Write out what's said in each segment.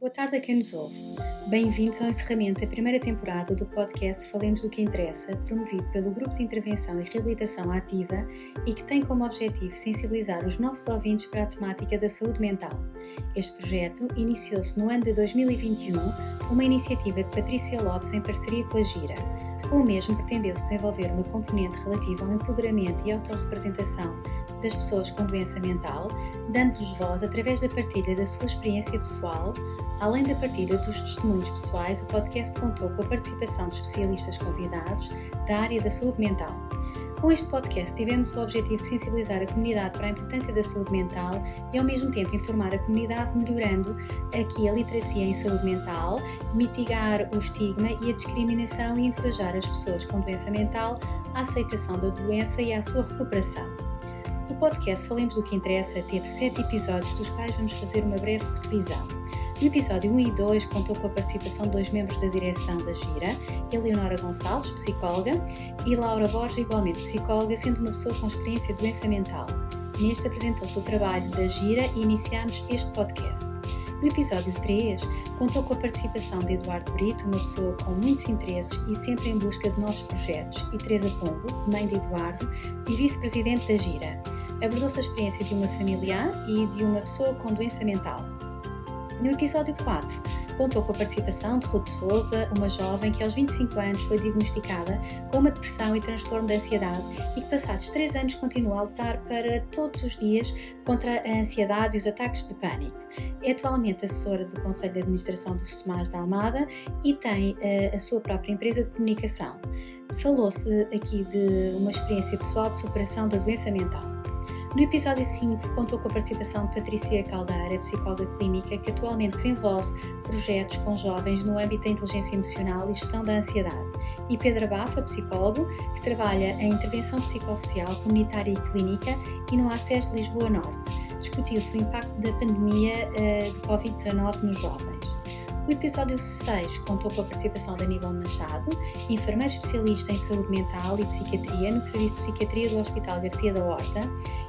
Boa tarde a quem nos ouve. Bem-vindos ao encerramento da primeira temporada do podcast Falemos do que Interessa, promovido pelo Grupo de Intervenção e Reabilitação Ativa e que tem como objetivo sensibilizar os nossos ouvintes para a temática da saúde mental. Este projeto iniciou-se no ano de 2021, uma iniciativa de Patrícia Lopes em parceria com a Gira. Com o mesmo pretendeu-se desenvolver uma componente relativa ao empoderamento e autorrepresentação das pessoas com doença mental, dando-lhes voz através da partilha da sua experiência pessoal. Além da partilha dos testemunhos pessoais, o podcast contou com a participação de especialistas convidados da área da saúde mental. Com este podcast, tivemos o objetivo de sensibilizar a comunidade para a importância da saúde mental e, ao mesmo tempo, informar a comunidade, melhorando aqui a literacia em saúde mental, mitigar o estigma e a discriminação e encorajar as pessoas com doença mental à aceitação da doença e à sua recuperação. Podcast Falemos do que Interessa teve sete episódios, dos quais vamos fazer uma breve revisão. No episódio 1 e 2 contou com a participação de dois membros da direção da Gira, Eleonora Gonçalves, psicóloga, e Laura Borges, igualmente psicóloga, sendo uma pessoa com experiência de doença mental. Neste apresentou-se o trabalho da Gira e iniciamos este podcast. No episódio 3, contou com a participação de Eduardo Brito, uma pessoa com muitos interesses e sempre em busca de novos projetos, e Teresa Pombo, mãe de Eduardo e vice-presidente da Gira. Abordou-se a experiência de uma familiar e de uma pessoa com doença mental. No episódio 4, contou com a participação de Ruth Souza, uma jovem que aos 25 anos foi diagnosticada com uma depressão e transtorno de ansiedade e que passados 3 anos continua a lutar para todos os dias contra a ansiedade e os ataques de pânico. É atualmente assessora do Conselho de Administração do SEMAS da Almada e tem uh, a sua própria empresa de comunicação. Falou-se aqui de uma experiência pessoal de superação da doença mental. No episódio 5, contou com a participação de Patrícia Caldeira, psicóloga clínica, que atualmente desenvolve projetos com jovens no âmbito da inteligência emocional e gestão da ansiedade, e Pedro Abafa, psicólogo, que trabalha em intervenção psicossocial comunitária e clínica e no ACES de Lisboa Norte. Discutiu-se o impacto da pandemia uh, de Covid-19 nos jovens. O episódio 6 contou com a participação de Aníbal Machado, enfermeiro especialista em saúde mental e psiquiatria no Serviço de Psiquiatria do Hospital Garcia da Horta,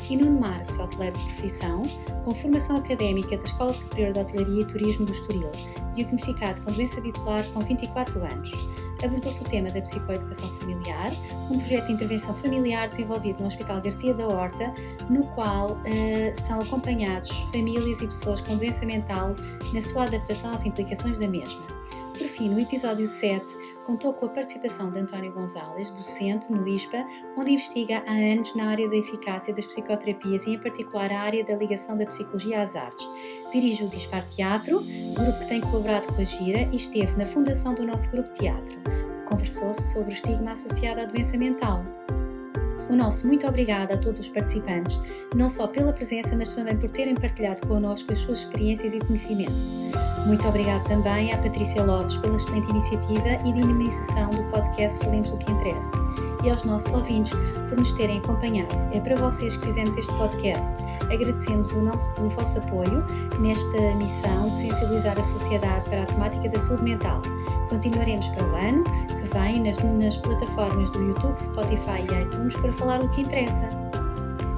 e Nuno Marques, hoteleiro de profissão, com formação académica da Escola Superior de Hotelaria e Turismo do Estoril, diagnosticado com doença bipolar com 24 anos abordou-se o tema da psicoeducação familiar, um projeto de intervenção familiar desenvolvido no Hospital Garcia da Horta, no qual uh, são acompanhados famílias e pessoas com doença mental na sua adaptação às implicações da mesma. Por fim, no episódio 7, contou com a participação de António Gonzalez, docente no ISPA, onde investiga há anos na área da eficácia das psicoterapias e, em particular, a área da ligação da psicologia às artes. Dirige o Dispar Teatro, grupo que tem colaborado com a Gira e esteve na fundação do nosso grupo teatro. Conversou-se sobre o estigma associado à doença mental. O nosso muito obrigado a todos os participantes, não só pela presença, mas também por terem partilhado connosco as suas experiências e conhecimento. Muito obrigado também à Patrícia Lopes pela excelente iniciativa e dinamização do podcast Falemos do que Interessa e aos nossos ouvintes por nos terem acompanhado. É para vocês que fizemos este podcast. Agradecemos o, nosso, o vosso apoio nesta missão de sensibilizar a sociedade para a temática da saúde mental. Continuaremos para o ano que vem nas, nas plataformas do YouTube, Spotify e iTunes para falar do que interessa.